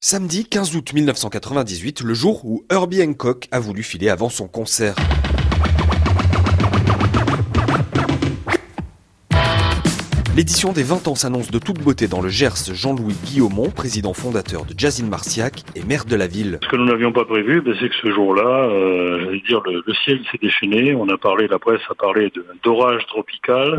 Samedi 15 août 1998, le jour où Herbie Hancock a voulu filer avant son concert. L'édition des 20 ans s'annonce de toute beauté dans le Gers. Jean-Louis Guillaumont, président fondateur de Jazzine Marciac et maire de la ville. Ce que nous n'avions pas prévu, ben, c'est que ce jour-là, euh, dire, le, le ciel s'est déchaîné. On a parlé, la presse a parlé d'orage tropical.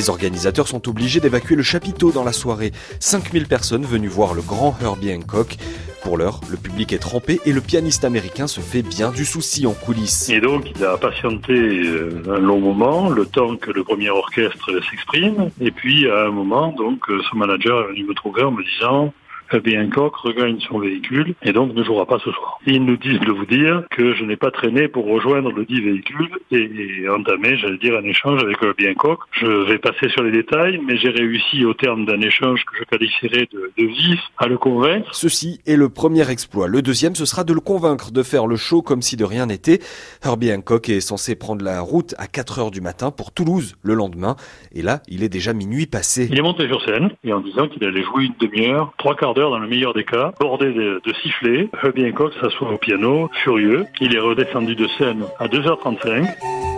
Les organisateurs sont obligés d'évacuer le chapiteau dans la soirée. 5000 personnes venues voir le grand Herbie Hancock. Pour l'heure, le public est trempé et le pianiste américain se fait bien du souci en coulisses. Et donc, il a patienté euh, un long moment, le temps que le premier orchestre s'exprime. Et puis, à un moment, donc, euh, son manager est venu me trouver en me disant Herbie Hancock regagne son véhicule et donc ne jouera pas ce soir. Ils nous disent de vous dire que je n'ai pas traîné pour rejoindre le dit véhicule et, et entamer, j'allais dire, un échange avec Herbie Hancock. Je vais passer sur les détails, mais j'ai réussi au terme d'un échange que je qualifierais de, de vif à le convaincre. Ceci est le premier exploit. Le deuxième, ce sera de le convaincre de faire le show comme si de rien n'était. Herbie Hancock est censé prendre la route à 4 heures du matin pour Toulouse le lendemain. Et là, il est déjà minuit passé. Il est monté sur scène et en disant qu'il allait jouer une demi-heure, trois quarts d'heure dans le meilleur des cas, bordé de, de sifflets. Herbie Hancock s'assoit au piano, furieux. Il est redescendu de scène à 2h35.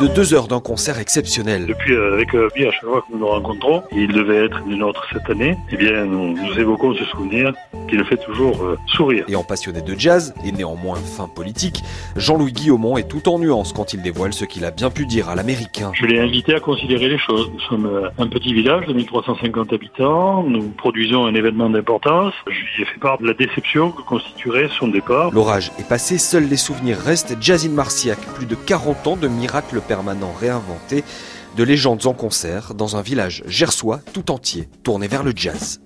De deux heures d'un concert exceptionnel. Depuis, euh, avec Herbie, à chaque fois que nous nous rencontrons, il devait être des nôtres cette année, eh bien, nous, nous évoquons ce souvenir qui le fait toujours euh, sourire. Et en passionné de jazz, et néanmoins fin politique, Jean-Louis Guillaumont est tout en nuances quand il dévoile ce qu'il a bien pu dire à l'américain. Je l'ai invité à considérer les choses. Nous sommes euh, un petit village de 1350 habitants. Nous produisons un événement d'importance. Je lui ai fait part de la déception que constituerait son départ. L'orage est passé, seuls les souvenirs restent. Jazzine Marciac, plus de 40 ans de miracles permanents réinventés, de légendes en concert dans un village gersois tout entier, tourné vers le jazz.